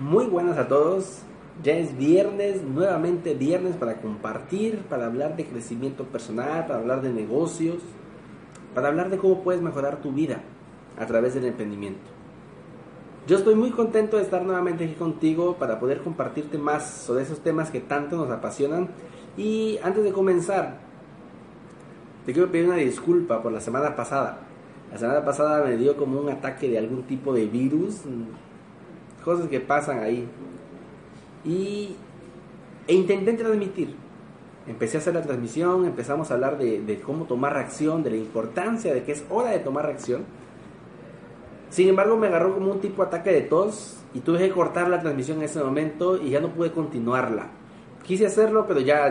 Muy buenas a todos. Ya es viernes, nuevamente viernes para compartir, para hablar de crecimiento personal, para hablar de negocios, para hablar de cómo puedes mejorar tu vida a través del emprendimiento. Yo estoy muy contento de estar nuevamente aquí contigo para poder compartirte más sobre esos temas que tanto nos apasionan. Y antes de comenzar, te quiero pedir una disculpa por la semana pasada. La semana pasada me dio como un ataque de algún tipo de virus, cosas que pasan ahí. Y e intenté transmitir. Empecé a hacer la transmisión, empezamos a hablar de, cómo tomar reacción, de la importancia de que es hora de tomar reacción. Sin embargo, me agarró como un tipo ataque de tos y tuve que cortar la transmisión en ese momento y ya no pude continuarla. Quise hacerlo, pero ya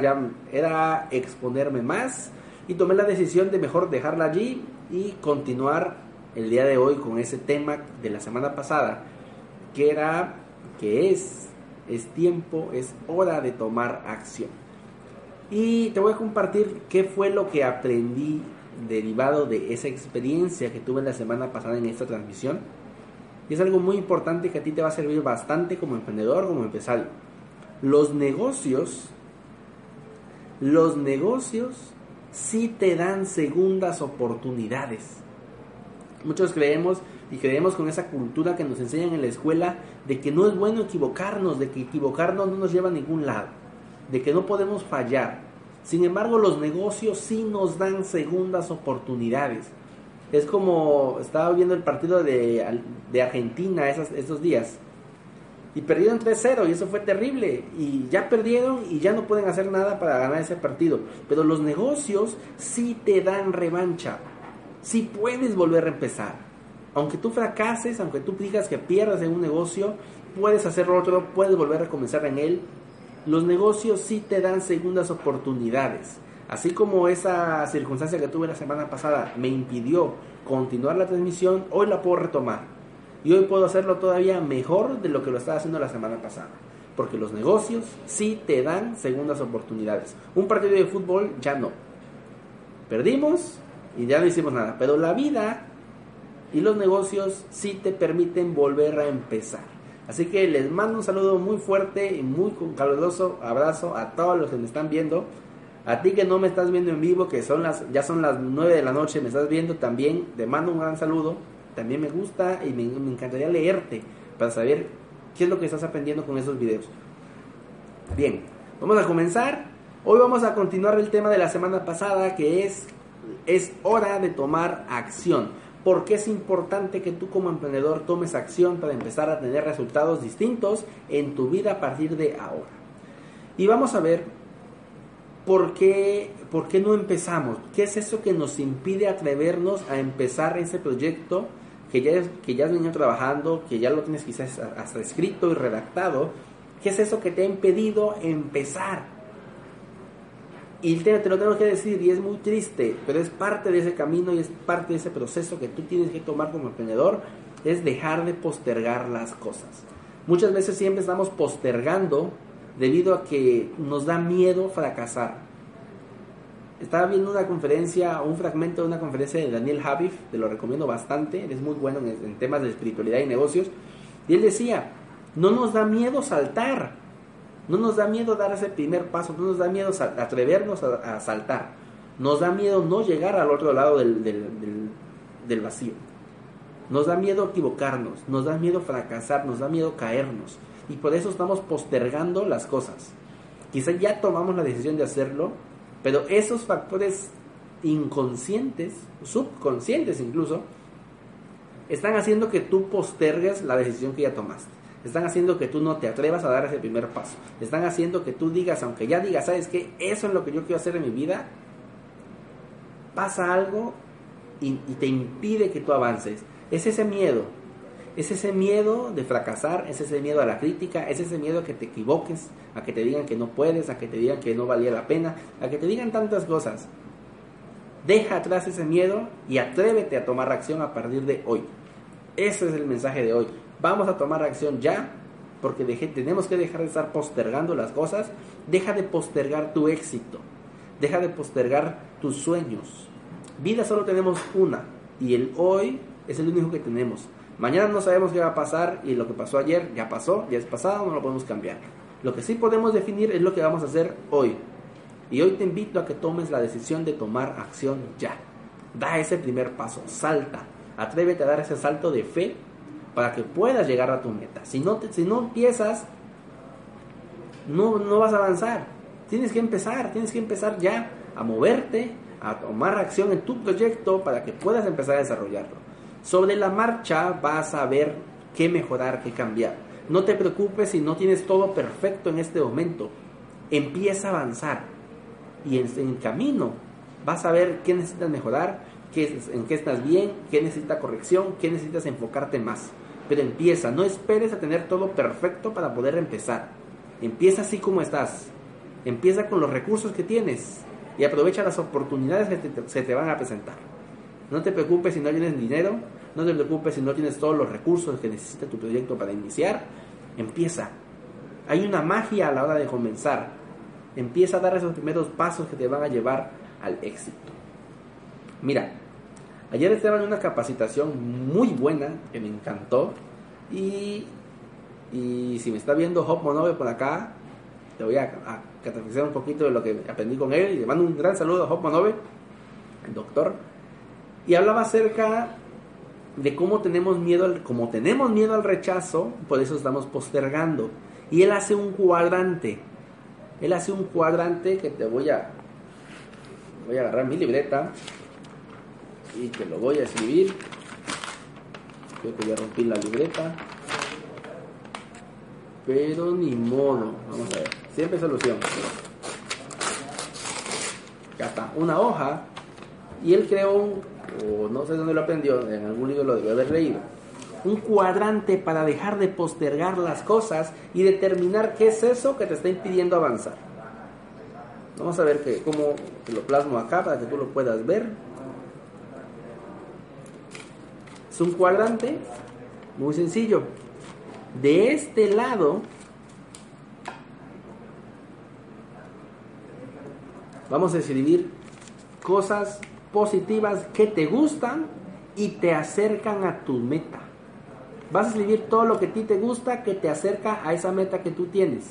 era exponerme más y tomé la decisión de mejor dejarla allí y continuar el día de hoy con ese tema de la semana pasada, que era, que es, es tiempo, es hora de tomar acción. Y te voy a compartir qué fue lo que aprendí derivado de esa experiencia que tuve la semana pasada en esta transmisión. Y es algo muy importante que a ti te va a servir bastante como emprendedor, como empresario. Los negocios, los negocios sí te dan segundas oportunidades. Muchos creemos y creemos con esa cultura que nos enseñan en la escuela de que no es bueno equivocarnos, de que equivocarnos no nos lleva a ningún lado, de que no podemos fallar. Sin embargo, los negocios sí nos dan segundas oportunidades. Es como estaba viendo el partido de, Argentina esos, esos días y perdieron 3-0 y eso fue terrible y ya perdieron y ya no pueden hacer nada para ganar ese partido. Pero los negocios sí te dan revancha, sí puedes volver a empezar. Aunque tú fracases, aunque tú digas que pierdas en un negocio, puedes hacer otro, puedes volver a comenzar en él. Los negocios sí te dan segundas oportunidades. Así como esa circunstancia que tuve la semana pasada me impidió continuar la transmisión, hoy la puedo retomar. Y hoy puedo hacerlo todavía mejor de lo que lo estaba haciendo la semana pasada. Porque los negocios sí te dan segundas oportunidades. Un partido de fútbol ya no. Perdimos y ya no hicimos nada. Pero la vida y los negocios sí te permiten volver a empezar. Así que les mando un saludo muy fuerte y muy caluroso abrazo a todos los que me están viendo. A ti que no me estás viendo en vivo, que son las, ya son las 9 de la noche, me estás viendo también, te mando un gran saludo. También me gusta y me, me encantaría leerte para saber qué es lo que estás aprendiendo con esos videos. Bien, vamos a comenzar. Hoy vamos a continuar el tema de la semana pasada que es es hora de tomar acción. Porque es importante que tú como emprendedor tomes acción para empezar a tener resultados distintos en tu vida a partir de ahora. Y vamos a ver por qué, por qué no empezamos. ¿Qué es eso que nos impide atrevernos a empezar ese proyecto que ya, que ya has venido trabajando, que ya lo tienes quizás hasta escrito y redactado? ¿Qué es eso que te ha impedido empezar? Y te, te, lo tengo que decir, y es muy triste, pero es parte de ese camino y es parte de ese proceso que tú tienes que tomar como emprendedor, es dejar de postergar las cosas. Muchas veces siempre estamos postergando debido a que nos da miedo fracasar. Estaba viendo una conferencia, un fragmento de una conferencia de Daniel Javif, te lo recomiendo bastante, él es muy bueno en, en temas de espiritualidad y negocios, y él decía, no nos da miedo saltar, no nos da miedo dar ese primer paso, no nos da miedo atrevernos a, saltar, nos da miedo no llegar al otro lado del, del, del, del, vacío, nos da miedo equivocarnos, nos da miedo fracasar, nos da miedo caernos. Y por eso estamos postergando las cosas. Quizá ya tomamos la decisión de hacerlo, pero esos factores inconscientes, subconscientes incluso, están haciendo que tú postergues la decisión que ya tomaste están haciendo que tú no te atrevas a dar ese primer paso. Están haciendo que tú digas, aunque ya digas, ¿sabes qué? Eso es lo que yo quiero hacer en mi vida. Pasa algo y, te impide que tú avances. Es ese miedo. Es ese miedo de fracasar, es ese miedo a la crítica, es ese miedo a que te equivoques, a que te digan que no puedes, a que te digan que no valía la pena, a que te digan tantas cosas. Deja atrás ese miedo y atrévete a tomar acción a partir de hoy. Ese es el mensaje de hoy. Vamos a tomar acción ya, porque tenemos que dejar de estar postergando las cosas. Deja de postergar tu éxito. Deja de postergar tus sueños. Vida solo tenemos una y el hoy es el único que tenemos. Mañana no sabemos qué va a pasar y lo que pasó ayer ya pasó, ya es pasado, no lo podemos cambiar. Lo que sí podemos definir es lo que vamos a hacer hoy. Y hoy te invito a que tomes la decisión de tomar acción ya. Da ese primer paso, salta, atrévete a dar ese salto de fe para que puedas llegar a tu meta. Si no, si no empiezas, no, no vas a avanzar. Tienes que empezar, tienes que empezar ya a moverte, a tomar acción en tu proyecto para que puedas empezar a desarrollarlo. Sobre la marcha vas a ver qué mejorar, qué cambiar. No te preocupes si no tienes todo perfecto en este momento. Empieza a avanzar y en, el camino vas a ver qué necesitas mejorar, qué, en qué estás bien, qué necesita corrección, qué necesitas enfocarte más. Pero empieza, no esperes a tener todo perfecto para poder empezar. Empieza así como estás. Empieza con los recursos que tienes y aprovecha las oportunidades que se te van a presentar. No te preocupes si no tienes dinero, no te preocupes si no tienes todos los recursos que necesita tu proyecto para iniciar. Empieza. Hay una magia a la hora de comenzar. Empieza a dar esos primeros pasos que te van a llevar al éxito. Mira, ayer estaba en una capacitación muy buena que me encantó y, y si me está viendo Hop Monove por acá, te voy a, a un poquito de lo que aprendí con él y le mando un gran saludo a Hop Monove, el doctor. Y hablaba acerca de cómo tenemos miedo, al, como tenemos miedo al rechazo, por eso estamos postergando. Y él hace un cuadrante. Él hace un cuadrante que te voy a voy a agarrar mi libreta y te lo voy a escribir. Creo que ya rompí la libreta. Pero ni modo. Vamos a ver. Siempre solución. Ya está. Una hoja. Y él creó un, o no sé dónde lo aprendió, en algún libro lo debe haber leído. Un cuadrante para dejar de postergar las cosas y determinar qué es eso que te está impidiendo avanzar. Vamos a ver que, cómo lo plasmo acá para que tú lo puedas ver. Es un cuadrante muy sencillo. De este lado vamos a escribir cosas positivas que te gustan y te acercan a tu meta. Vas a escribir todo lo que a ti te gusta que te acerca a esa meta que tú tienes.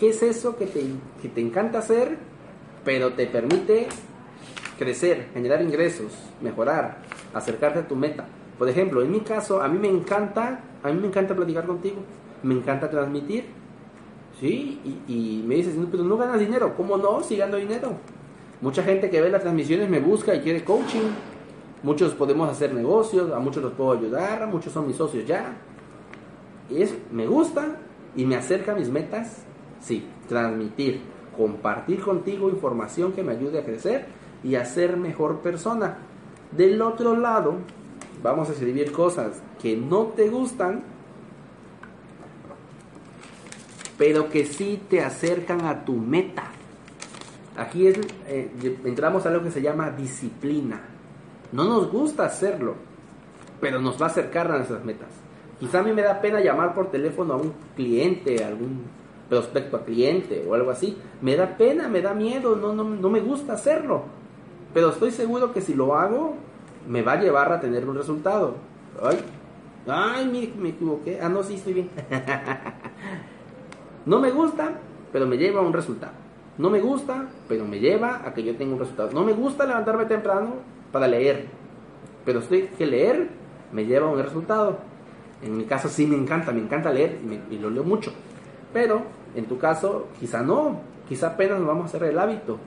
¿Qué es eso que te, que te encanta hacer, pero te permite crecer, generar ingresos, mejorar, acercarte a tu meta? Por ejemplo, en mi caso, a mí me encanta, a mí me encanta platicar contigo, me encanta transmitir, ¿sí? Y, me dices, pero no ganas dinero, ¿cómo no? Si gano dinero. Mucha gente que ve las transmisiones me busca y quiere coaching. Muchos podemos hacer negocios, a muchos los puedo ayudar, muchos son mis socios ya. Y me gusta y me acerca a mis metas, sí, transmitir, compartir contigo información que me ayude a crecer y a ser mejor persona. Del otro lado, vamos a escribir cosas que no te gustan, pero que sí te acercan a tu meta. Aquí es, eh, entramos a lo que se llama disciplina. No nos gusta hacerlo, pero nos va a acercar a nuestras metas. Quizá a mí me da pena llamar por teléfono a un cliente, algún prospecto a cliente o algo así. Me da pena, me da miedo, no, no, no me gusta hacerlo. Pero estoy seguro que si lo hago, me va a llevar a tener un resultado. Ay, ay, me, me equivoqué. Ah, no, sí, estoy bien. no me gusta, pero me lleva a un resultado. No me gusta, pero me lleva a que yo tenga un resultado. No me gusta levantarme temprano para leer, pero estoy que leer me lleva a un resultado. En mi caso sí me encanta, me encanta leer y, y lo leo mucho. Pero en tu caso quizá no, quizá apenas nos vamos a hacer el hábito.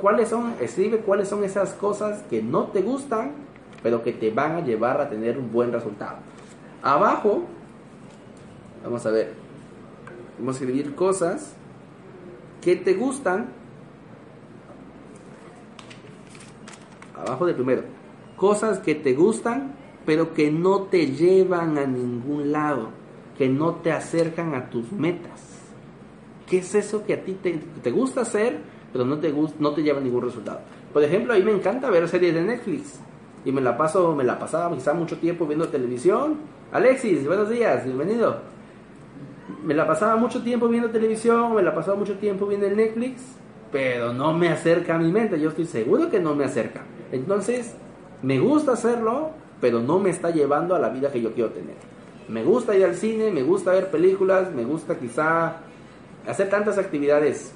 ¿Cuáles son? Escribe cuáles son esas cosas que no te gustan pero que te van a llevar a tener un buen resultado. Abajo, vamos a ver, vamos a escribir cosas que te gustan. Abajo de primero, cosas que te gustan, pero que no te llevan a ningún lado, que no te acercan a tus metas. ¿Qué es eso que a ti te, te gusta hacer, pero no te, gust- no te lleva ningún resultado? Por ejemplo, a mí me encanta ver series de Netflix y me la paso, me la pasaba quizá mucho tiempo viendo televisión. Alexis, buenos días, bienvenido. Me la pasaba mucho tiempo viendo televisión, me la pasaba mucho tiempo viendo el Netflix, pero no me acerca a mi mente, yo estoy seguro que no me acerca. Entonces, me gusta hacerlo, pero no me está llevando a la vida que yo quiero tener. Me gusta ir al cine, me gusta ver películas, me gusta quizá hacer tantas actividades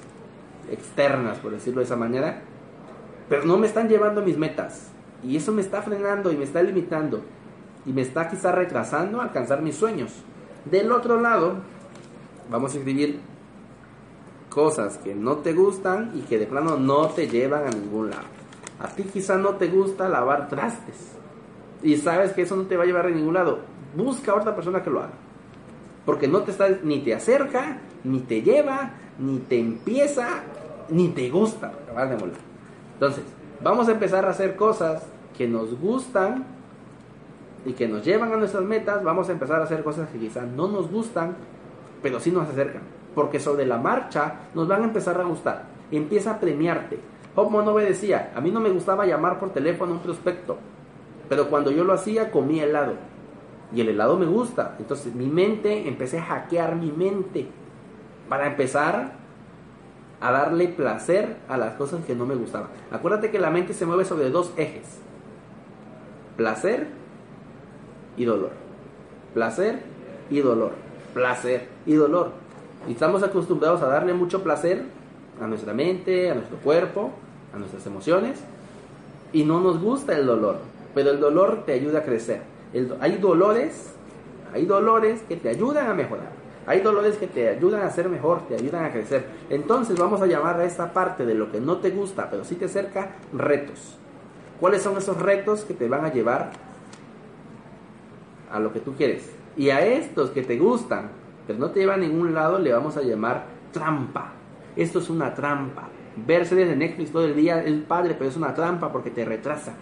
externas, por decirlo de esa manera, pero no me están llevando a mis metas. Y eso me está frenando y me está limitando. Y me está quizá retrasando alcanzar mis sueños. Del otro lado, vamos a escribir cosas que no te gustan y que de plano no te llevan a ningún lado. A ti quizá no te gusta lavar trastes. Y sabes que eso no te va a llevar a ningún lado. Busca a otra persona que lo haga. Porque no te está, ni te acerca, ni te lleva, ni te empieza, ni te gusta. acabar de molar. Entonces, vamos a empezar a hacer cosas que nos gustan y que nos llevan a nuestras metas. Vamos a empezar a hacer cosas que quizás no nos gustan, pero sí nos acercan. Porque sobre la marcha nos van a empezar a gustar. Empieza a premiarte. Job Monove decía, a mí no me gustaba llamar por teléfono a un prospecto, pero cuando yo lo hacía comía helado. Y el helado me gusta. Entonces mi mente, empecé a hackear mi mente para empezar a darle placer a las cosas que no me gustaban. Acuérdate que la mente se mueve sobre dos ejes. Placer y dolor. Placer y dolor. Placer y dolor. Y estamos acostumbrados a darle mucho placer a nuestra mente, a nuestro cuerpo, a nuestras emociones. Y no nos gusta el dolor. Pero el dolor te ayuda a crecer. Hay dolores, hay dolores que te ayudan a mejorar. Hay dolores que te ayudan a ser mejor, te ayudan a crecer. Entonces vamos a llamar a esta parte de lo que no te gusta, pero sí te acerca, retos. ¿Cuáles son esos retos que te van a llevar a lo que tú quieres? Y a estos que te gustan, pero no te llevan a ningún lado, le vamos a llamar trampa. Esto es una trampa. Ver series de Netflix todo el día es padre, pero es una trampa porque te retrasa.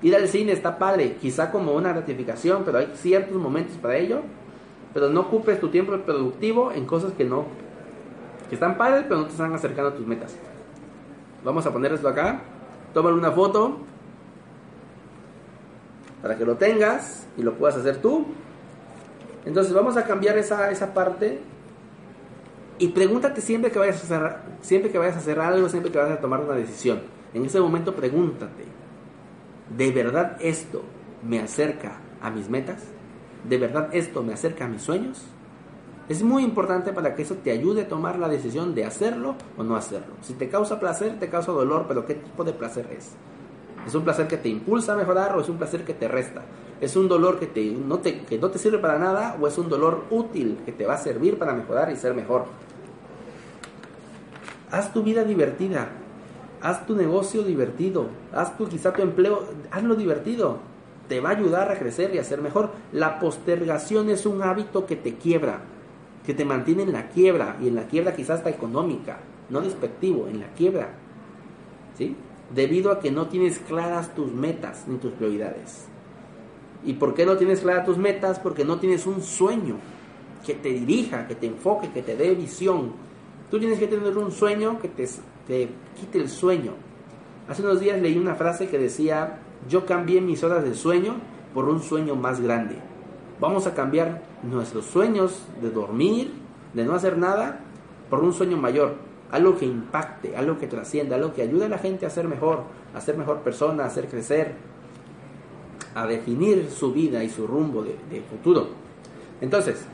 Ir al cine está padre, quizá como una gratificación, pero hay ciertos momentos para ello. Pero no ocupes tu tiempo productivo en cosas que no, que están padres, pero no te están acercando a tus metas. Vamos a poner esto acá. Tómale una foto para que lo tengas y lo puedas hacer tú. Entonces vamos a cambiar esa, esa parte y pregúntate siempre que vayas a hacer siempre que vayas a hacer algo, siempre que vayas a tomar una decisión. En ese momento pregúntate, ¿de verdad esto me acerca a mis metas? ¿De verdad esto me acerca a mis sueños? Es muy importante para que eso te ayude a tomar la decisión de hacerlo o no hacerlo. Si te causa placer, te causa dolor, pero ¿qué tipo de placer es? ¿Es un placer que te impulsa a mejorar o es un placer que te resta? ¿Es un dolor que, te, no te, que no te sirve para nada o es un dolor útil que te va a servir para mejorar y ser mejor? Haz tu vida divertida, haz tu negocio divertido, haz tu quizá tu empleo, hazlo divertido. Te va a ayudar a crecer y a ser mejor. La postergación es un hábito que te quiebra, que te mantiene en la quiebra y en la quiebra quizás hasta económica, no despectivo, en la quiebra. ¿Sí? Debido a que no tienes claras tus metas ni tus prioridades. ¿Y por qué no tienes claras tus metas? Porque no tienes un sueño que te dirija, que te enfoque, que te dé visión. Tú tienes que tener un sueño que te, te quite el sueño. Hace unos días leí una frase que decía, yo cambié mis horas de sueño por un sueño más grande. Vamos a cambiar nuestros sueños de dormir, de no hacer nada, por un sueño mayor. Algo que impacte, algo que trascienda, algo que ayude a la gente a ser mejor, a ser mejor persona, a hacer crecer, a definir su vida y su rumbo de, de futuro. Entonces,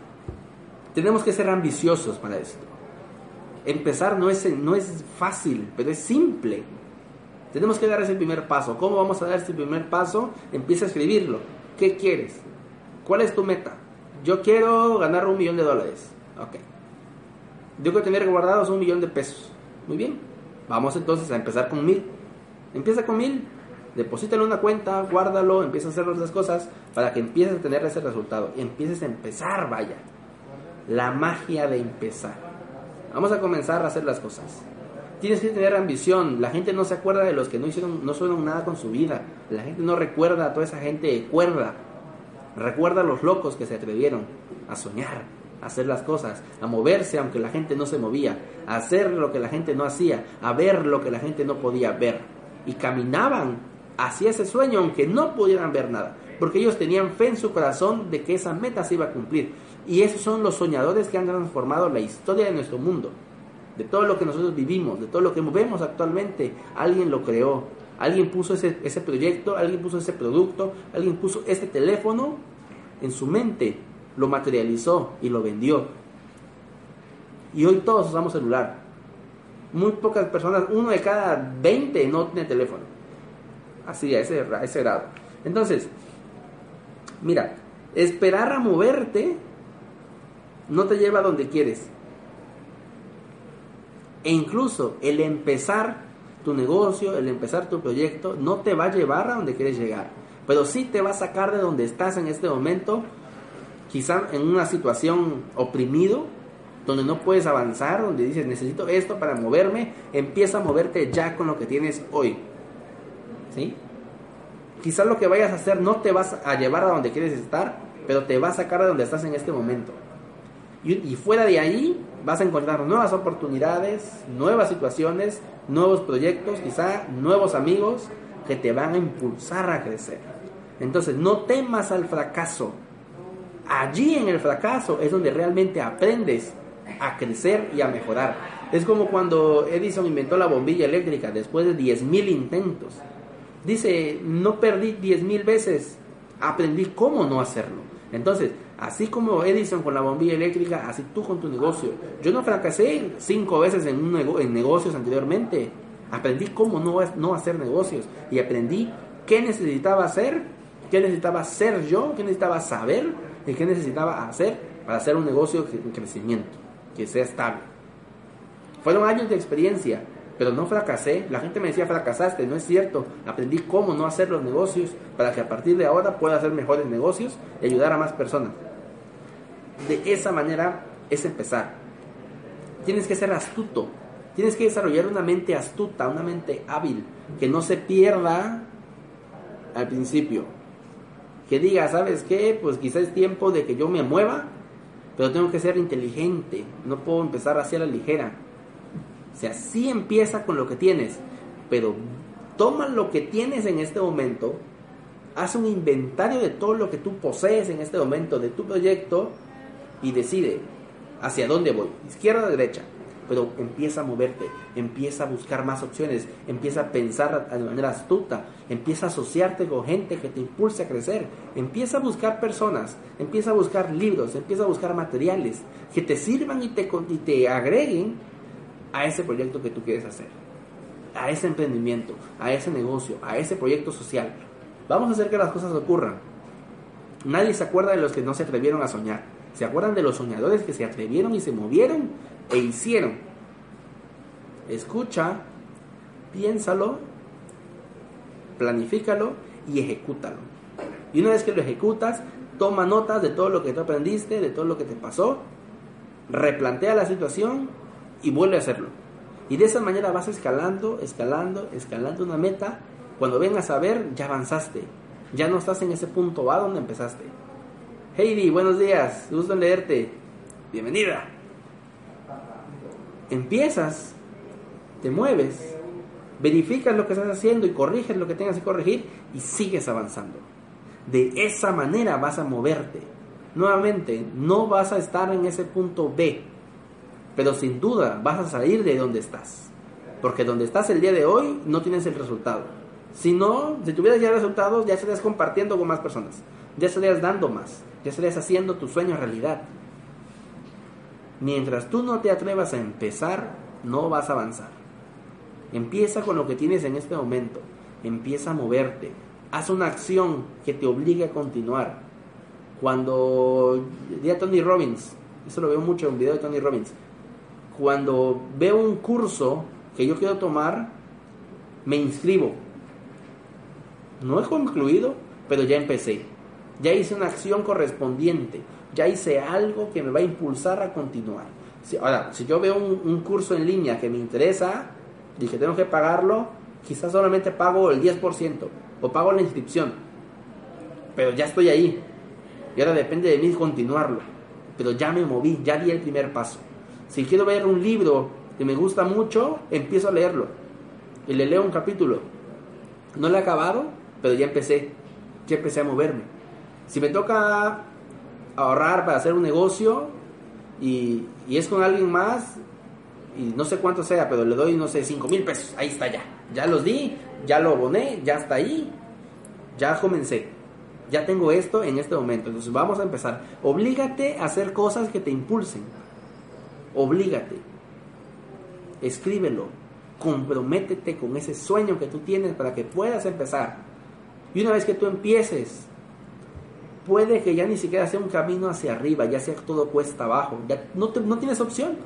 tenemos que ser ambiciosos para esto. Empezar no es, no es fácil, pero es simple. Tenemos que dar ese primer paso. ¿Cómo vamos a dar ese primer paso? Empieza a escribirlo. ¿Qué quieres? ¿Cuál es tu meta? Yo quiero ganar un millón de dólares. Ok. Yo quiero tener guardados un millón de pesos. Muy bien. Vamos entonces a empezar con mil. Empieza con mil. Deposítalo en una cuenta, guárdalo, empieza a hacer las cosas para que empieces a tener ese resultado. Y empieces a empezar, vaya. La magia de empezar. Vamos a comenzar a hacer las cosas. Tienes que tener ambición. La gente no se acuerda de los que no hicieron, no hicieron nada con su vida. La gente no recuerda a toda esa gente cuerda. Recuerda a los locos que se atrevieron a soñar, a hacer las cosas, a moverse aunque la gente no se movía, a hacer lo que la gente no hacía, a ver lo que la gente no podía ver. Y caminaban hacia ese sueño aunque no pudieran ver nada, porque ellos tenían fe en su corazón de que esa meta se iba a cumplir. Y esos son los soñadores que han transformado la historia de nuestro mundo de todo lo que nosotros vivimos, de todo lo que vemos actualmente. Alguien lo creó, alguien puso ese, proyecto, alguien puso ese producto, alguien puso ese teléfono en su mente, lo materializó y lo vendió. Y hoy todos usamos celular. Muy pocas personas, uno de cada 20 no tiene teléfono. Así, a ese, a ese grado. Entonces, mira, esperar a moverte no te lleva a donde quieres e incluso el empezar tu negocio, el empezar tu proyecto, no te va a llevar a donde quieres llegar. Pero sí te va a sacar de donde estás en este momento, quizá en una situación oprimido, donde no puedes avanzar, donde dices necesito esto para moverme, empieza a moverte ya con lo que tienes hoy. ¿Sí? Quizás lo que vayas a hacer no te vas a llevar a donde quieres estar, pero te va a sacar de donde estás en este momento. Y, fuera de ahí, vas a encontrar nuevas oportunidades, nuevas situaciones, nuevos proyectos, quizá nuevos amigos que te van a impulsar a crecer. Entonces, no temas al fracaso. Allí en el fracaso es donde realmente aprendes a crecer y a mejorar. Es como cuando Edison inventó la bombilla eléctrica después de 10.000 intentos. Dice, no perdí 10.000 veces, aprendí cómo no hacerlo. Entonces, Así como Edison con la bombilla eléctrica, así tú con tu negocio. Yo no fracasé cinco veces en, un en negocios anteriormente. Aprendí cómo no, no hacer negocios y aprendí qué necesitaba hacer, qué necesitaba ser yo, qué necesitaba saber y qué necesitaba hacer para hacer un negocio en crecimiento, que sea estable. Fueron años de experiencia, pero no fracasé. La gente me decía, fracasaste, no es cierto. Aprendí cómo no hacer los negocios para que a partir de ahora pueda hacer mejores negocios y ayudar a más personas de esa manera es empezar. Tienes que ser astuto, tienes que desarrollar una mente astuta, una mente hábil, que no se pierda al principio. Que diga, ¿sabes qué? Pues quizás es tiempo de que yo me mueva, pero tengo que ser inteligente, no puedo empezar así a la ligera. O sea, sí empieza con lo que tienes, pero toma lo que tienes en este momento, haz un inventario de todo lo que tú posees en este momento, de tu proyecto, y decide hacia dónde voy, izquierda o derecha. Pero empieza a moverte, empieza a buscar más opciones, empieza a pensar de manera astuta, empieza a asociarte con gente que te impulse a crecer, empieza a buscar personas, empieza a buscar libros, empieza a buscar materiales que te sirvan y te, y te agreguen a ese proyecto que tú quieres hacer, a ese emprendimiento, a ese negocio, a ese proyecto social. Vamos a hacer que las cosas ocurran. Nadie se acuerda de los que no se atrevieron a soñar. ¿Se acuerdan de los soñadores que se atrevieron y se movieron e hicieron? Escucha, piénsalo, planifícalo y ejecútalo. Y una vez que lo ejecutas, toma notas de todo lo que tú aprendiste, de todo lo que te pasó, replantea la situación y vuelve a hacerlo. Y de esa manera vas escalando, escalando, escalando una meta. Cuando vengas a ver, ya avanzaste. Ya no estás en ese punto A donde empezaste. Heidi, buenos días, gusto en leerte. Bienvenida. Empiezas, te mueves, verificas lo que estás haciendo y corriges lo que tengas que corregir y sigues avanzando. De esa manera vas a moverte. Nuevamente, no vas a estar en ese punto B, pero sin duda vas a salir de donde estás. Porque donde estás el día de hoy no tienes el resultado. Si no, si tuvieras ya resultados, ya estarías compartiendo con más personas, ya estarías dando más ya estarías haciendo tu sueño realidad. Mientras tú no te atrevas a empezar, no vas a avanzar. Empieza con lo que tienes en este momento. Empieza a moverte. Haz una acción que te obligue a continuar. Cuando di a Tony Robbins, eso lo veo mucho en un video de Tony Robbins. Cuando veo un curso que yo quiero tomar, me inscribo. No he concluido, pero ya empecé ya hice una acción correspondiente, ya hice algo que me va a impulsar a continuar. ahora, si yo veo un, curso en línea que me interesa, Dije, tengo que pagarlo, quizás solamente pago el 10% o pago la inscripción. Pero ya estoy ahí. Y ahora depende de mí continuarlo. Pero ya me moví, ya di el primer paso. Si quiero ver un libro que me gusta mucho, empiezo a leerlo. Y le leo un capítulo. No lo he acabado, pero ya empecé. Ya empecé a moverme. Si me toca ahorrar para hacer un negocio y, es con alguien más, y no sé cuánto sea, pero le doy, no sé, 5 mil pesos. Ahí está ya. Ya los di, ya lo aboné, ya está ahí. Ya comencé. Ya tengo esto en este momento. Entonces vamos a empezar. Oblígate a hacer cosas que te impulsen. Oblígate. Escríbelo. Comprométete con ese sueño que tú tienes para que puedas empezar. Y una vez que tú empieces, puede que ya ni siquiera sea un camino hacia arriba, ya sea todo cuesta abajo. Ya no, te- no tienes opción.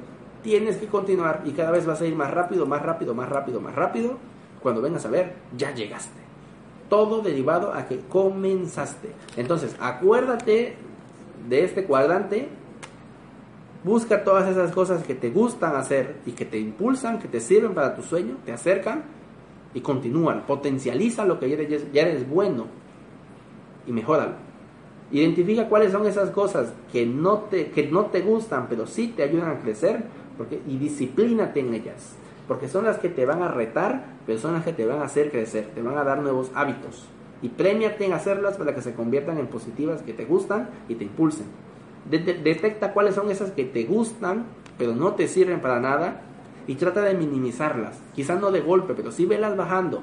Tienes que continuar y cada vez vas a ir más rápido, más rápido, más rápido, más rápido. Cuando vengas a ver, ya llegaste. Todo derivado a que comenzaste. Entonces, acuérdate de este cuadrante. Busca todas esas cosas que te gustan hacer y que te impulsan, que te sirven para tu sueño, te acercan y continúan. Potencializa lo que ya eres, ya eres bueno y mejóralo. Identifica cuáles son esas cosas que no te, que no te gustan, pero sí te ayudan a crecer porque, y disciplínate en ellas. Porque son las que te van a retar, pero son las que te van a hacer crecer, te van a dar nuevos hábitos. Y premiate en hacerlas para que se conviertan en positivas, que te gustan y te impulsen. De- de- detecta cuáles son esas que te gustan, pero no te sirven para nada, y trata de minimizarlas. Quizás no de golpe, pero sí velas bajando.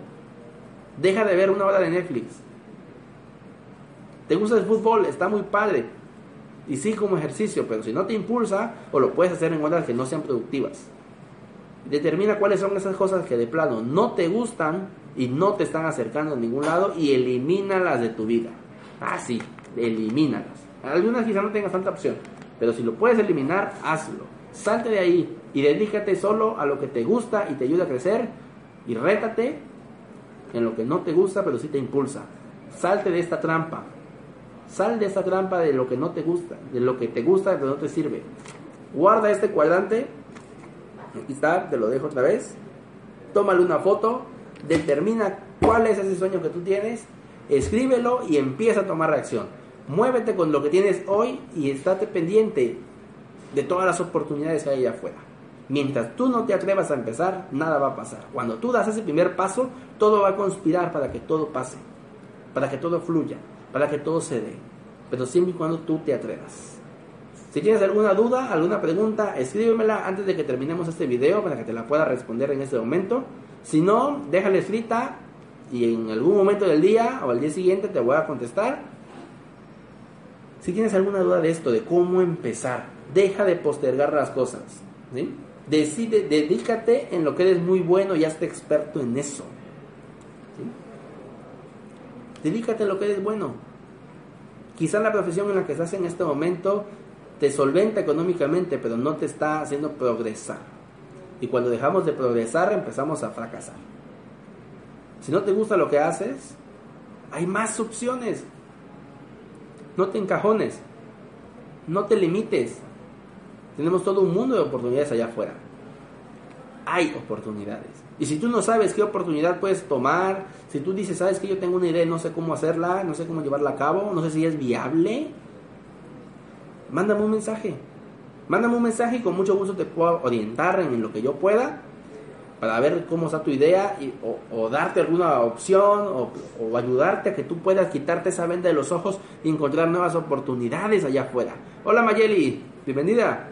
Deja de ver una hora de Netflix. ¿Te gusta el fútbol? Está muy padre. Y sí como ejercicio, pero si no te impulsa, o lo puedes hacer en horas que no sean productivas. Determina cuáles son esas cosas que de plano no te gustan y no te están acercando a ningún lado y elimínalas de tu vida. Ah, sí, elimínalas. Algunas quizás no tengas tanta opción, pero si lo puedes eliminar, hazlo. Salte de ahí y dedícate solo a lo que te gusta y te ayuda a crecer y rétate en lo que no te gusta, pero sí te impulsa. Salte de esta trampa. Sal de esta trampa de lo que no te gusta, de lo que te gusta, pero no te sirve. Guarda este cuadrante. Aquí está, te lo dejo otra vez. Tómale una foto, determina cuál es ese sueño que tú tienes, escríbelo y empieza a tomar reacción. Muévete con lo que tienes hoy y estate pendiente de todas las oportunidades que hay allá afuera. Mientras tú no te atrevas a empezar, nada va a pasar. Cuando tú das ese primer paso, todo va a conspirar para que todo pase, para que todo fluya, para que todo se dé. Pero siempre y cuando tú te atrevas. Si tienes alguna duda, alguna pregunta, escríbemela antes de que terminemos este video para que te la pueda responder en este momento. Si no, déjala escrita y en algún momento del día o al día siguiente te voy a contestar. Si tienes alguna duda de esto, de cómo empezar, deja de postergar las cosas. ¿sí? Decide, dedícate en lo que eres muy bueno y hazte experto en eso. Dedícate en lo que eres bueno. Quizás la profesión en la que estás en este momento te solventa económicamente, pero no te está haciendo progresar. Y cuando dejamos de progresar, empezamos a fracasar. Si no te gusta lo que haces, hay más opciones. No te encajones. No te limites. Tenemos todo un mundo de oportunidades allá afuera. Hay oportunidades. Y si tú no sabes qué oportunidad puedes tomar, si tú dices, sabes que yo tengo una idea, no sé cómo hacerla, no sé cómo llevarla a cabo, no sé si es viable, mándame un mensaje. Mándame un mensaje y con mucho gusto te puedo orientar en lo que yo pueda para ver cómo está tu idea y, o, darte alguna opción o, o ayudarte a que tú puedas quitarte esa venda de los ojos y encontrar nuevas oportunidades allá afuera. Hola Mayeli, bienvenida.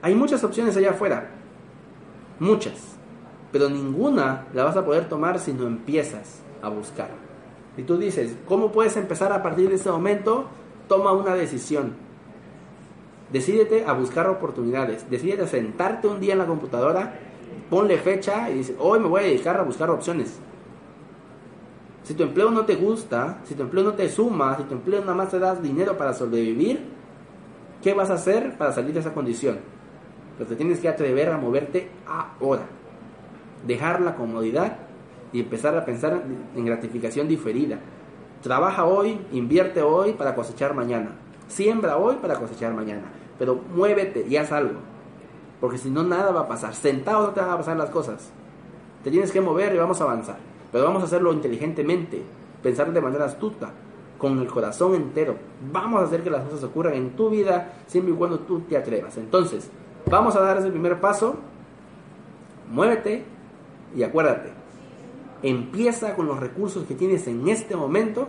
Hay muchas opciones allá afuera, muchas, pero ninguna la vas a poder tomar si no empiezas a buscar. Si tú dices, ¿cómo puedes empezar a partir de ese momento? Toma una decisión. Decídete a buscar oportunidades. Decídete a sentarte un día en la computadora, ponle fecha y dice, hoy me voy a dedicar a buscar opciones. Si tu empleo no te gusta, si tu empleo no te suma, si tu empleo nada más te das dinero para sobrevivir, ¿qué vas a hacer para salir de esa condición? Pero te tienes que atrever a moverte ahora. Dejar la comodidad y empezar a pensar en gratificación diferida. Trabaja hoy, invierte hoy para cosechar mañana. Siembra hoy para cosechar mañana. Pero muévete y haz algo. Porque si no, nada va a pasar. Sentado no te van a pasar las cosas. Te tienes que mover y vamos a avanzar. Pero vamos a hacerlo inteligentemente, pensar de manera astuta, con el corazón entero. Vamos a hacer que las cosas ocurran en tu vida siempre y cuando tú te atrevas. Entonces, vamos a dar ese primer paso. Muévete y acuérdate. Empieza con los recursos que tienes en este momento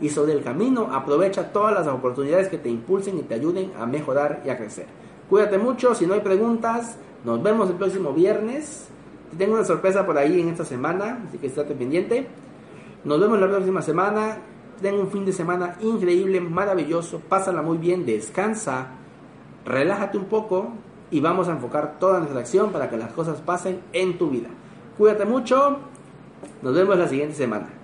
y sobre el camino aprovecha todas las oportunidades que te impulsen y te ayuden a mejorar y a crecer. Cuídate mucho, si no hay preguntas, nos vemos el próximo viernes. Tengo una sorpresa por ahí en esta semana, así que estate pendiente. Nos vemos la próxima semana. Ten un fin de semana increíble, maravilloso. Pásala muy bien, descansa, relájate un poco y vamos a enfocar toda nuestra acción para que las cosas pasen en tu vida. Cuídate mucho. Nos vemos la siguiente semana.